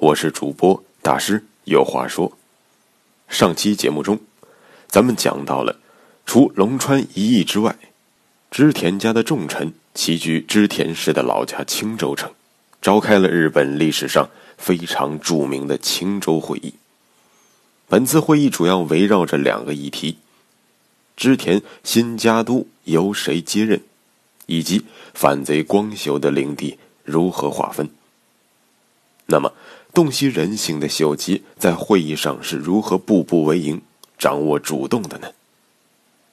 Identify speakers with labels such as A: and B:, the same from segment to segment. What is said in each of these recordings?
A: 我是主播大师，有话说。上期节目中，咱们讲到了，除龙川一役之外，织田家的重臣齐聚织田氏的老家青州城，召开了日本历史上非常著名的青州会议。本次会议主要围绕着两个议题：织田新家督由谁接任，以及反贼光秀的领地如何划分。那么，洞悉人性的秀吉在会议上是如何步步为营、掌握主动的呢？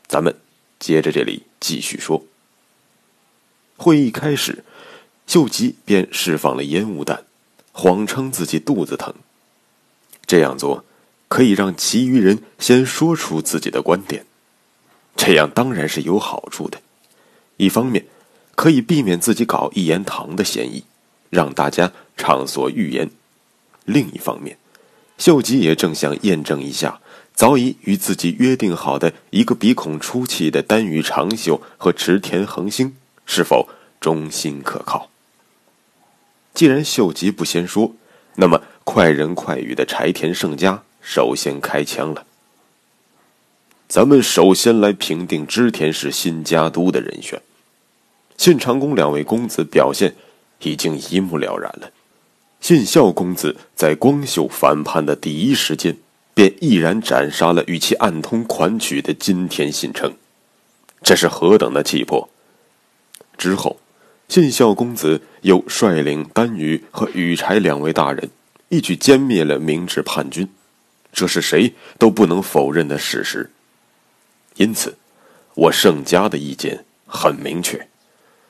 A: 咱们接着这里继续说。会议开始，秀吉便释放了烟雾弹，谎称自己肚子疼。这样做可以让其余人先说出自己的观点，这样当然是有好处的。一方面，可以避免自己搞一言堂的嫌疑，让大家畅所欲言。另一方面，秀吉也正想验证一下早已与自己约定好的一个鼻孔出气的丹羽长秀和池田恒星是否忠心可靠。既然秀吉不先说，那么快人快语的柴田胜家首先开枪了。咱们首先来评定织田氏新家督的人选。信长公两位公子表现已经一目了然了。信孝公子在光秀反叛的第一时间，便毅然斩杀了与其暗通款曲的金田信成，这是何等的气魄！之后，信孝公子又率领丹羽和羽柴两位大人，一举歼灭了明智叛军，这是谁都不能否认的事实。因此，我盛家的意见很明确，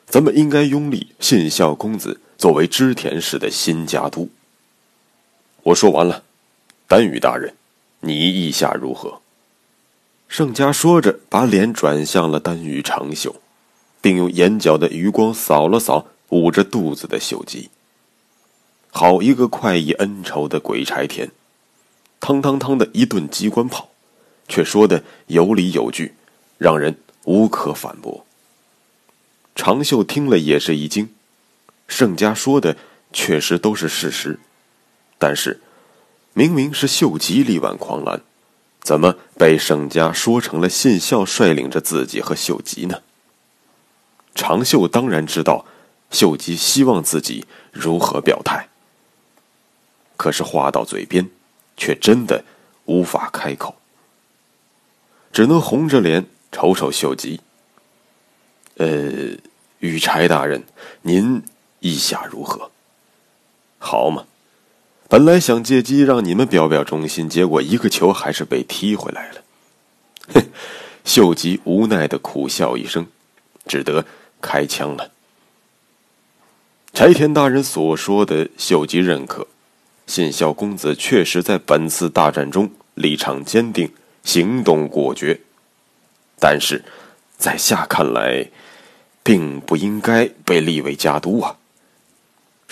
A: 咱们应该拥立信孝公子。作为织田氏的新家督，我说完了。丹羽大人，你意下如何？盛家说着，把脸转向了丹羽长秀，并用眼角的余光扫了扫捂着肚子的秀吉。好一个快意恩仇的鬼柴田！汤汤汤的一顿机关炮，却说的有理有据，让人无可反驳。长秀听了也是一惊。盛家说的确实都是事实，但是明明是秀吉力挽狂澜，怎么被盛家说成了信孝率领着自己和秀吉呢？长秀当然知道秀吉希望自己如何表态，可是话到嘴边，却真的无法开口，只能红着脸瞅瞅秀吉。呃，羽柴大人，您。意下如何？好嘛，本来想借机让你们表表忠心，结果一个球还是被踢回来了。哼！秀吉无奈的苦笑一声，只得开枪了。柴田大人所说的，秀吉认可。信孝公子确实在本次大战中立场坚定，行动果决，但是在下看来，并不应该被立为家督啊。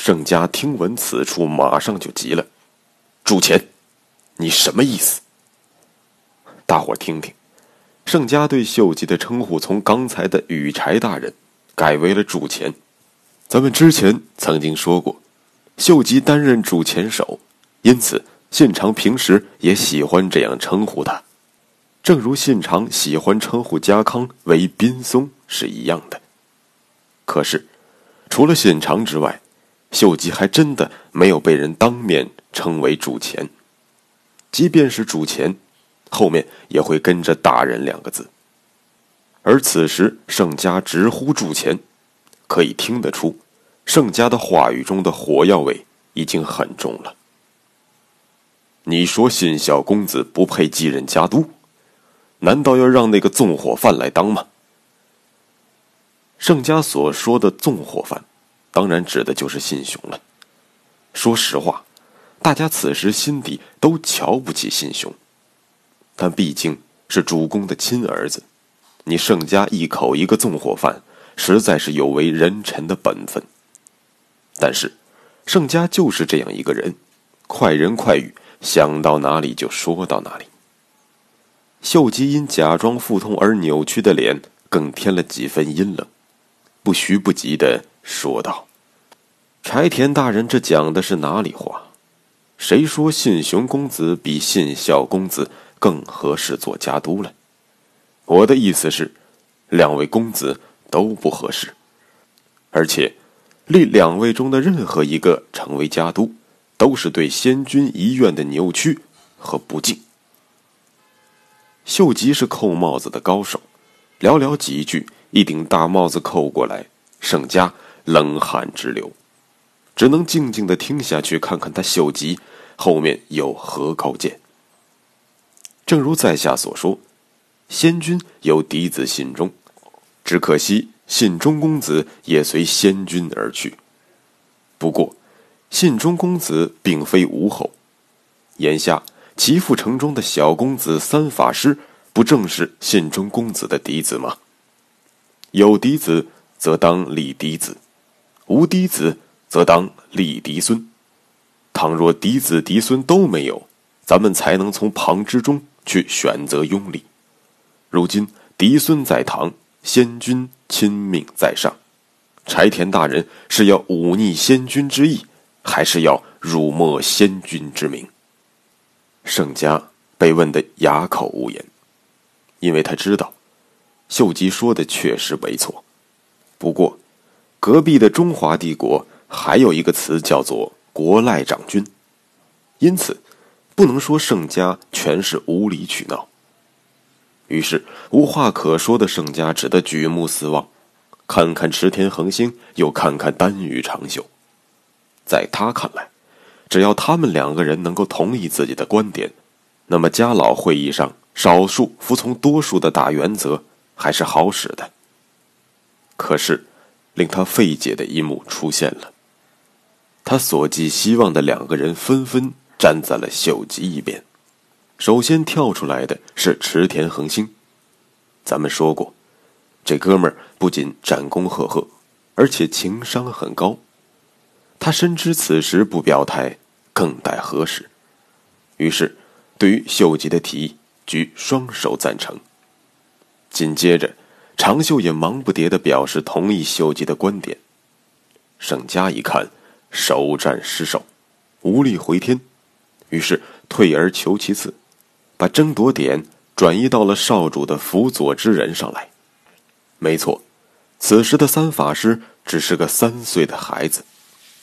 A: 盛家听闻此处，马上就急了：“主钱，你什么意思？”大伙听听，盛家对秀吉的称呼从刚才的羽柴大人改为了主钱。咱们之前曾经说过，秀吉担任主前手，因此信长平时也喜欢这样称呼他，正如信长喜欢称呼家康为滨松是一样的。可是，除了信长之外，秀吉还真的没有被人当面称为主前，即便是主前，后面也会跟着“大人”两个字。而此时盛家直呼主前，可以听得出，盛家的话语中的火药味已经很重了。你说信孝公子不配继任家督，难道要让那个纵火犯来当吗？盛家所说的纵火犯。当然，指的就是信雄了。说实话，大家此时心底都瞧不起信雄，但毕竟是主公的亲儿子，你盛家一口一个纵火犯，实在是有违人臣的本分。但是，盛家就是这样一个人，快人快语，想到哪里就说到哪里。秀吉因假装腹痛而扭曲的脸更添了几分阴冷，不徐不急的说道：“柴田大人，这讲的是哪里话？谁说信雄公子比信孝公子更合适做家督了？我的意思是，两位公子都不合适，而且立两位中的任何一个成为家督，都是对先君遗愿的扭曲和不敬。”秀吉是扣帽子的高手，寥寥几句，一顶大帽子扣过来，盛家冷汗直流，只能静静的听下去，看看他秀吉后面有何高见。正如在下所说，仙君有嫡子信忠，只可惜信忠公子也随仙君而去。不过，信忠公子并非无后，眼下。齐父城中的小公子三法师，不正是信中公子的嫡子吗？有嫡子，则当立嫡子；无嫡子，则当立嫡孙。倘若嫡子嫡孙都没有，咱们才能从旁之中去选择拥立。如今嫡孙在堂，先君亲命在上，柴田大人是要忤逆先君之意，还是要辱没先君之名？盛家被问得哑口无言，因为他知道，秀吉说的确实没错。不过，隔壁的中华帝国还有一个词叫做“国赖长君”，因此，不能说盛家全是无理取闹。于是，无话可说的盛家只得举目四望，看看池田恒星，又看看丹羽长秀，在他看来。只要他们两个人能够同意自己的观点，那么家老会议上少数服从多数的大原则还是好使的。可是，令他费解的一幕出现了。他所寄希望的两个人纷纷站在了秀吉一边。首先跳出来的是池田恒星。咱们说过，这哥们儿不仅战功赫赫，而且情商很高。他深知此时不表态。更待何时？于是，对于秀吉的提议，举双手赞成。紧接着，长袖也忙不迭地表示同意秀吉的观点。盛家一看，首战失守，无力回天，于是退而求其次，把争夺点转移到了少主的辅佐之人上来。没错，此时的三法师只是个三岁的孩子，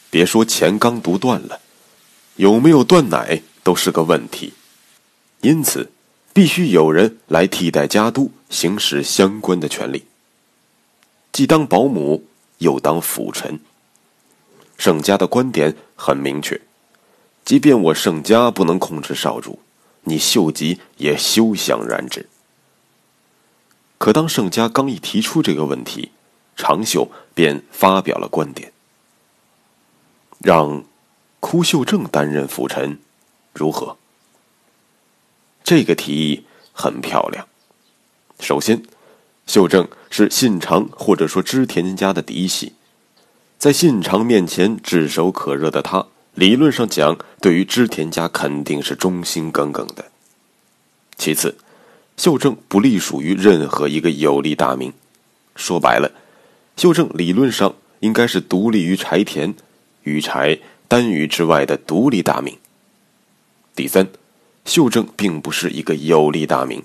A: 别说钱刚读断了。有没有断奶都是个问题，因此必须有人来替代家督行使相关的权利，既当保姆又当辅臣。盛家的观点很明确，即便我盛家不能控制少主，你秀吉也休想染指。可当盛家刚一提出这个问题，长袖便发表了观点，让。枯秀正担任辅臣，如何？这个提议很漂亮。首先，秀正是信长或者说织田家的嫡系，在信长面前炙手可热的他，理论上讲，对于织田家肯定是忠心耿耿的。其次，秀正不隶属于任何一个有力大名，说白了，秀正理论上应该是独立于柴田羽柴。单羽之外的独立大名。第三，秀正并不是一个有力大名，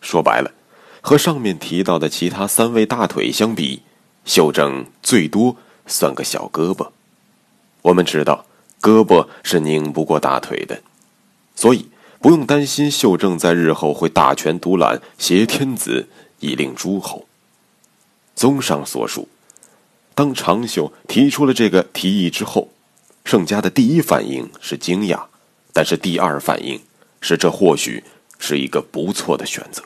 A: 说白了，和上面提到的其他三位大腿相比，秀正最多算个小胳膊。我们知道，胳膊是拧不过大腿的，所以不用担心秀正在日后会大权独揽，挟天子以令诸侯。综上所述，当长袖提出了这个提议之后。盛家的第一反应是惊讶，但是第二反应是这或许是一个不错的选择。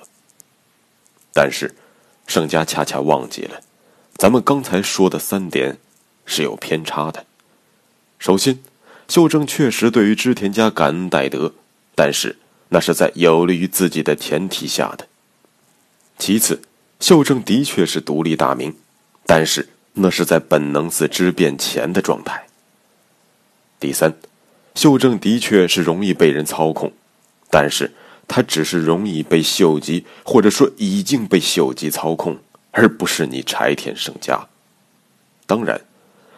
A: 但是，盛家恰恰忘记了，咱们刚才说的三点是有偏差的。首先，秀正确实对于织田家感恩戴德，但是那是在有利于自己的前提下的。其次，秀正的确是独立大名，但是那是在本能寺之变前的状态。第三，秀正的确是容易被人操控，但是他只是容易被秀吉，或者说已经被秀吉操控，而不是你柴田胜家。当然。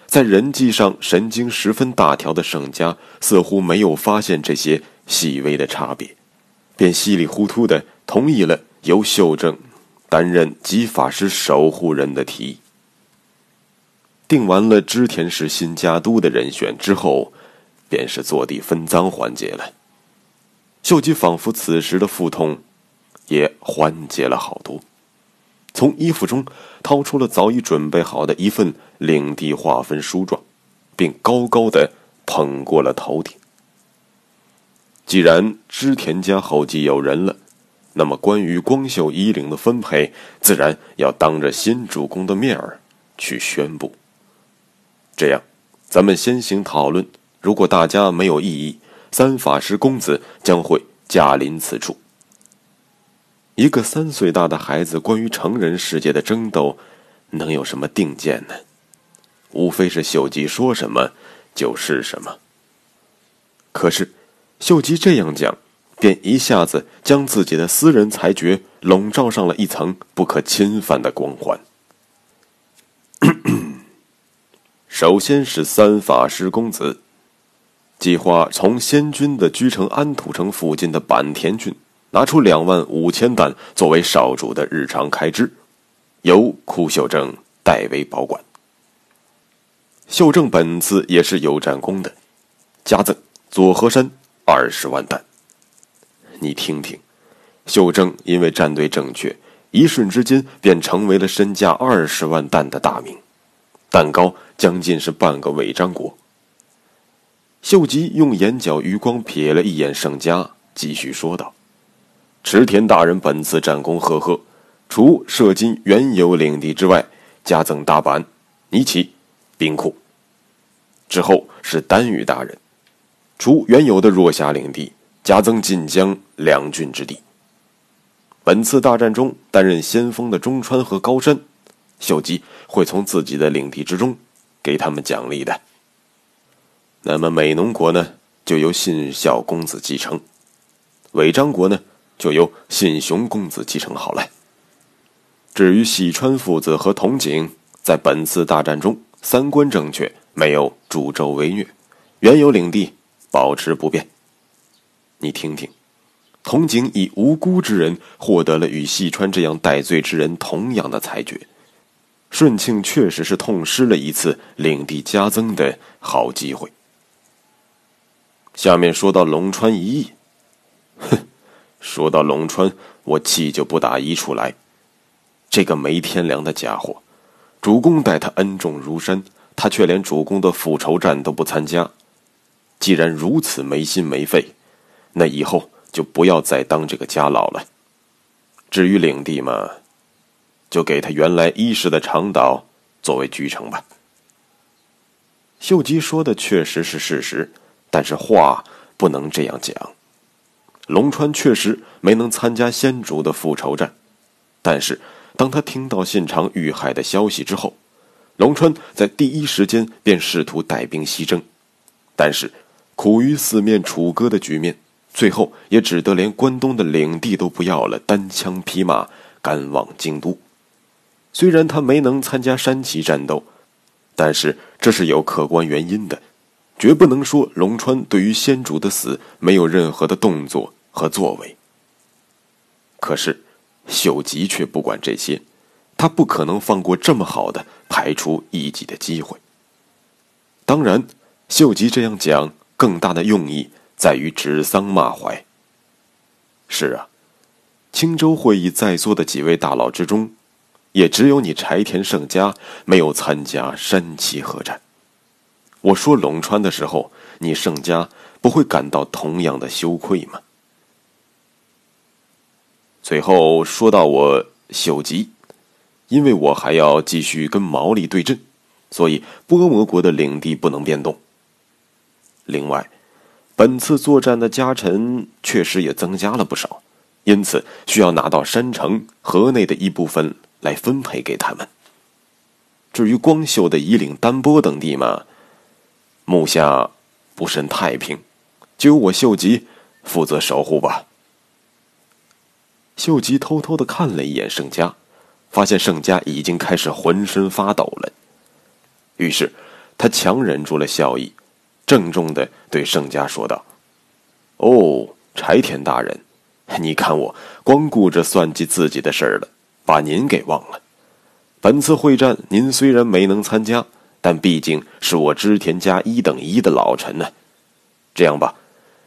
A: 在人际上神经十分大条的胜家似乎没有发现这些细微的差别，便稀里糊涂的同意了由秀正担任吉法师守护人的提议。定完了织田氏新家督的人选之后，便是坐地分赃环节了。秀吉仿佛此时的腹痛也缓解了好多。从衣服中掏出了早已准备好的一份领地划分书状，并高高的捧过了头顶。既然织田家后继有人了，那么关于光秀衣领的分配，自然要当着新主公的面儿去宣布。这样，咱们先行讨论。如果大家没有异议，三法师公子将会驾临此处。一个三岁大的孩子，关于成人世界的争斗，能有什么定见呢？无非是秀吉说什么就是什么。可是，秀吉这样讲，便一下子将自己的私人裁决笼罩上了一层不可侵犯的光环。首先是三法师公子，计划从先君的居城安土城附近的坂田郡。拿出两万五千担作为少主的日常开支，由枯秀正代为保管。秀正本次也是有战功的，加赠佐和山二十万担。你听听，秀正因为战队正确，一瞬之间便成为了身价二十万担的大名，蛋糕将近是半个尾张国。秀吉用眼角余光瞥了一眼盛家，继续说道。池田大人本次战功赫赫，除射金原有领地之外，加赠大阪、尼崎、兵库。之后是丹羽大人，除原有的若狭领地，加赠晋江两郡之地。本次大战中担任先锋的中川和高山，秀吉会从自己的领地之中给他们奖励的。那么美浓国呢，就由信孝公子继承；尾张国呢？就由信雄公子继承好了。至于细川父子和铜井，在本次大战中三观正确，没有助纣为虐，原有领地保持不变。你听听，铜井以无辜之人获得了与细川这样戴罪之人同样的裁决，顺庆确实是痛失了一次领地加增的好机会。下面说到龙川一役，哼。说到龙川，我气就不打一处来。这个没天良的家伙，主公待他恩重如山，他却连主公的复仇战都不参加。既然如此没心没肺，那以后就不要再当这个家老了。至于领地嘛，就给他原来一世的长岛作为居城吧。秀吉说的确实是事实，但是话不能这样讲。龙川确实没能参加先主的复仇战，但是当他听到信长遇害的消息之后，龙川在第一时间便试图带兵西征，但是苦于四面楚歌的局面，最后也只得连关东的领地都不要了，单枪匹马赶往京都。虽然他没能参加山崎战斗，但是这是有客观原因的，绝不能说龙川对于先主的死没有任何的动作。和作为。可是，秀吉却不管这些，他不可能放过这么好的排除异己的机会。当然，秀吉这样讲，更大的用意在于指桑骂槐。是啊，青州会议在座的几位大佬之中，也只有你柴田胜家没有参加山崎合战。我说陇川的时候，你盛家不会感到同样的羞愧吗？最后说到我秀吉，因为我还要继续跟毛利对阵，所以波摩国的领地不能变动。另外，本次作战的家臣确实也增加了不少，因此需要拿到山城河内的一部分来分配给他们。至于光秀的夷陵、丹波等地嘛，目下不甚太平，就由我秀吉负责守护吧。秀吉偷偷的看了一眼盛家，发现盛家已经开始浑身发抖了，于是他强忍住了笑意，郑重的对盛家说道：“哦，柴田大人，你看我光顾着算计自己的事儿了，把您给忘了。”本次会战，您虽然没能参加，但毕竟是我织田家一等一的老臣呢。这样吧，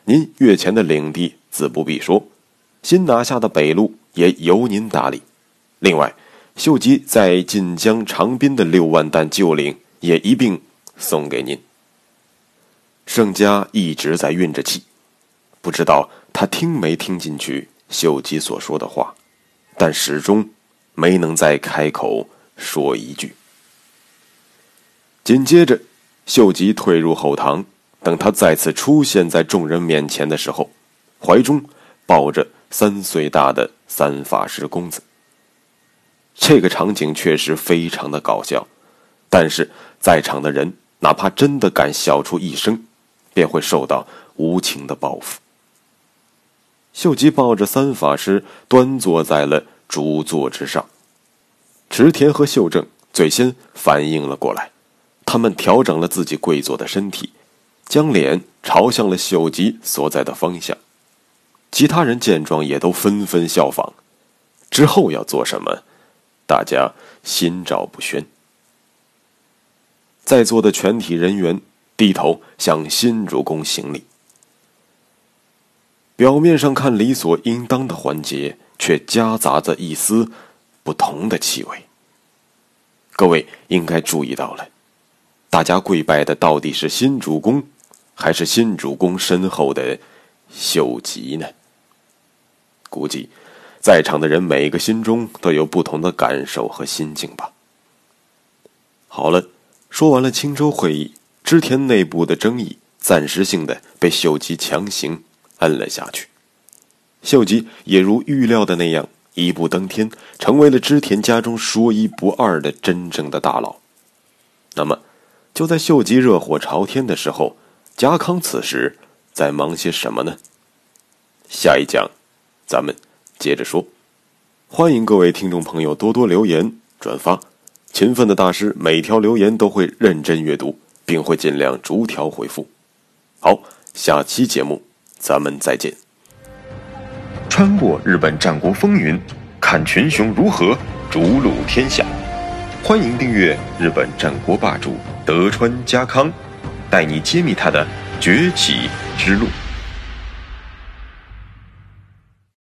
A: 您越前的领地自不必说，新拿下的北路也由您打理。另外，秀吉在晋江长滨的六万担旧领也一并送给您。盛家一直在运着气，不知道他听没听进去秀吉所说的话，但始终没能再开口。说一句。紧接着，秀吉退入后堂。等他再次出现在众人面前的时候，怀中抱着三岁大的三法师公子。这个场景确实非常的搞笑，但是在场的人哪怕真的敢笑出一声，便会受到无情的报复。秀吉抱着三法师端坐在了主座之上。池田和秀正最先反应了过来，他们调整了自己跪坐的身体，将脸朝向了秀吉所在的方向。其他人见状也都纷纷效仿。之后要做什么，大家心照不宣。在座的全体人员低头向新主公行礼。表面上看理所应当的环节，却夹杂着一丝。不同的气味。各位应该注意到了，大家跪拜的到底是新主公，还是新主公身后的秀吉呢？估计在场的人每个心中都有不同的感受和心境吧。好了，说完了青州会议，织田内部的争议暂时性的被秀吉强行摁了下去。秀吉也如预料的那样。一步登天，成为了织田家中说一不二的真正的大佬。那么，就在秀吉热火朝天的时候，家康此时在忙些什么呢？下一讲，咱们接着说。欢迎各位听众朋友多多留言转发，勤奋的大师每条留言都会认真阅读，并会尽量逐条回复。好，下期节目咱们再见。
B: 穿过日本战国风云，看群雄如何逐鹿天下。欢迎订阅日本战国霸主德川家康，带你揭秘他的崛起之路。